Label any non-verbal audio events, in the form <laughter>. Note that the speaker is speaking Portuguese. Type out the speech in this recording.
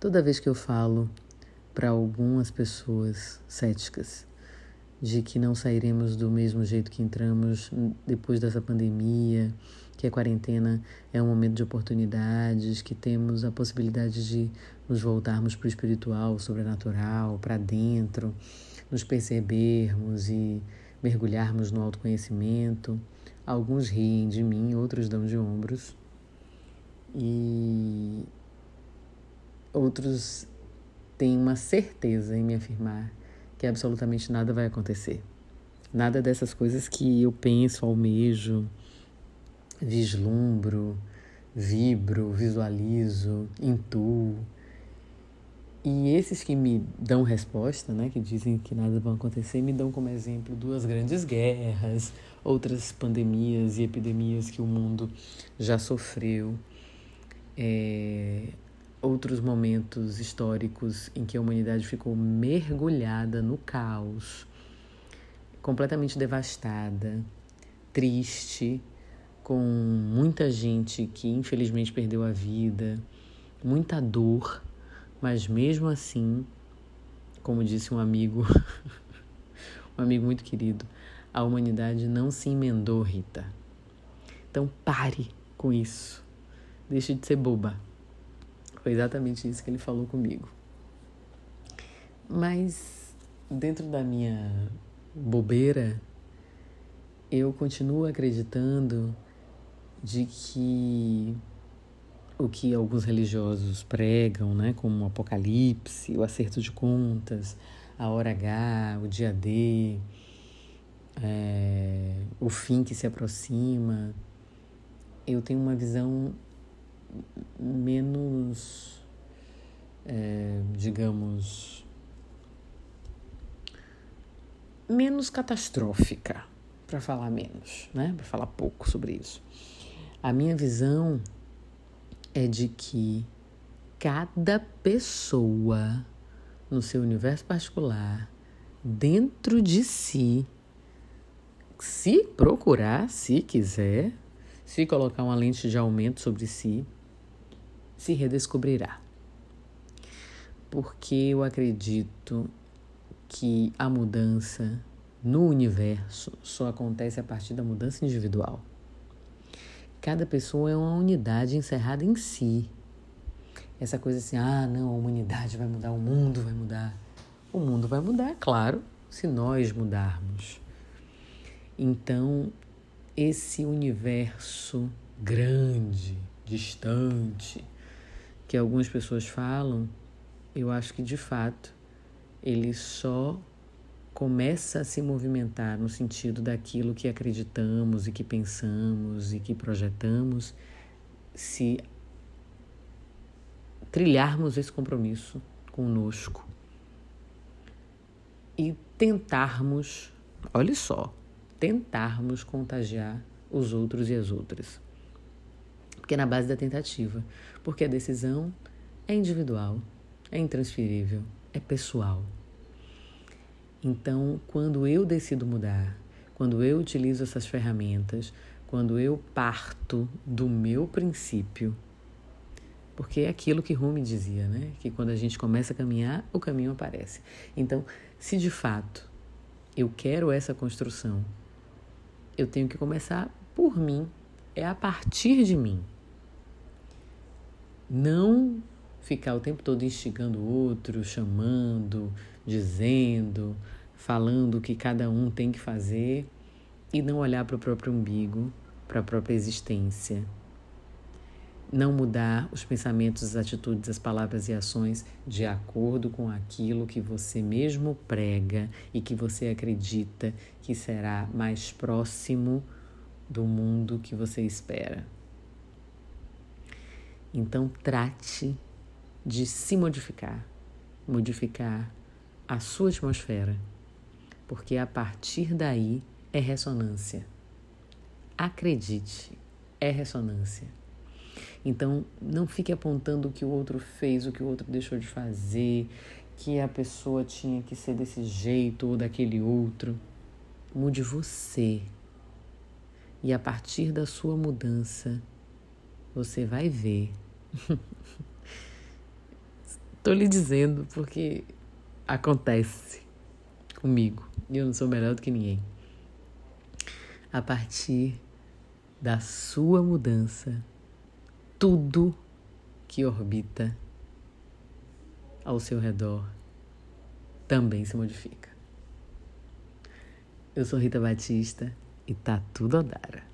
Toda vez que eu falo para algumas pessoas céticas de que não sairemos do mesmo jeito que entramos depois dessa pandemia, que a quarentena é um momento de oportunidades, que temos a possibilidade de nos voltarmos para o espiritual, sobrenatural, para dentro, nos percebermos e mergulharmos no autoconhecimento. Alguns riem de mim, outros dão de ombros. E outros têm uma certeza em me afirmar que absolutamente nada vai acontecer. Nada dessas coisas que eu penso, almejo, vislumbro, vibro, visualizo, intuo. E esses que me dão resposta, né, que dizem que nada vai acontecer, me dão como exemplo duas grandes guerras, outras pandemias e epidemias que o mundo já sofreu, é, outros momentos históricos em que a humanidade ficou mergulhada no caos, completamente devastada, triste, com muita gente que infelizmente perdeu a vida, muita dor, mas mesmo assim, como disse um amigo, <laughs> um amigo muito querido, a humanidade não se emendou, Rita. Então pare com isso. Deixe de ser boba. Foi exatamente isso que ele falou comigo. Mas dentro da minha bobeira, eu continuo acreditando de que o que alguns religiosos pregam, né, como o apocalipse, o acerto de contas, a hora H, o dia D, é, o fim que se aproxima, eu tenho uma visão menos, é, digamos, menos catastrófica, para falar menos, né? Para falar pouco sobre isso. A minha visão é de que cada pessoa no seu universo particular, dentro de si, se procurar, se quiser, se colocar uma lente de aumento sobre si, se redescobrirá. Porque eu acredito que a mudança no universo só acontece a partir da mudança individual. Cada pessoa é uma unidade encerrada em si. Essa coisa assim, ah, não, a humanidade vai mudar, o mundo vai mudar. O mundo vai mudar, claro, se nós mudarmos. Então, esse universo grande, distante, que algumas pessoas falam, eu acho que de fato ele só começa a se movimentar no sentido daquilo que acreditamos e que pensamos e que projetamos se trilharmos esse compromisso conosco e tentarmos, olha só, tentarmos contagiar os outros e as outras porque é na base da tentativa. Porque a decisão é individual, é intransferível, é pessoal. Então, quando eu decido mudar, quando eu utilizo essas ferramentas, quando eu parto do meu princípio, porque é aquilo que Rumi dizia, né? Que quando a gente começa a caminhar, o caminho aparece. Então, se de fato eu quero essa construção, eu tenho que começar por mim, é a partir de mim. Não ficar o tempo todo instigando o outro, chamando, dizendo, falando o que cada um tem que fazer e não olhar para o próprio umbigo, para a própria existência. Não mudar os pensamentos, as atitudes, as palavras e ações de acordo com aquilo que você mesmo prega e que você acredita que será mais próximo do mundo que você espera. Então, trate de se modificar, modificar a sua atmosfera, porque a partir daí é ressonância. Acredite, é ressonância. Então, não fique apontando o que o outro fez, o que o outro deixou de fazer, que a pessoa tinha que ser desse jeito ou daquele outro. Mude você. E a partir da sua mudança, você vai ver <laughs> Tô lhe dizendo porque acontece comigo e eu não sou melhor do que ninguém. A partir da sua mudança, tudo que orbita ao seu redor também se modifica. Eu sou Rita Batista e tá tudo a dar.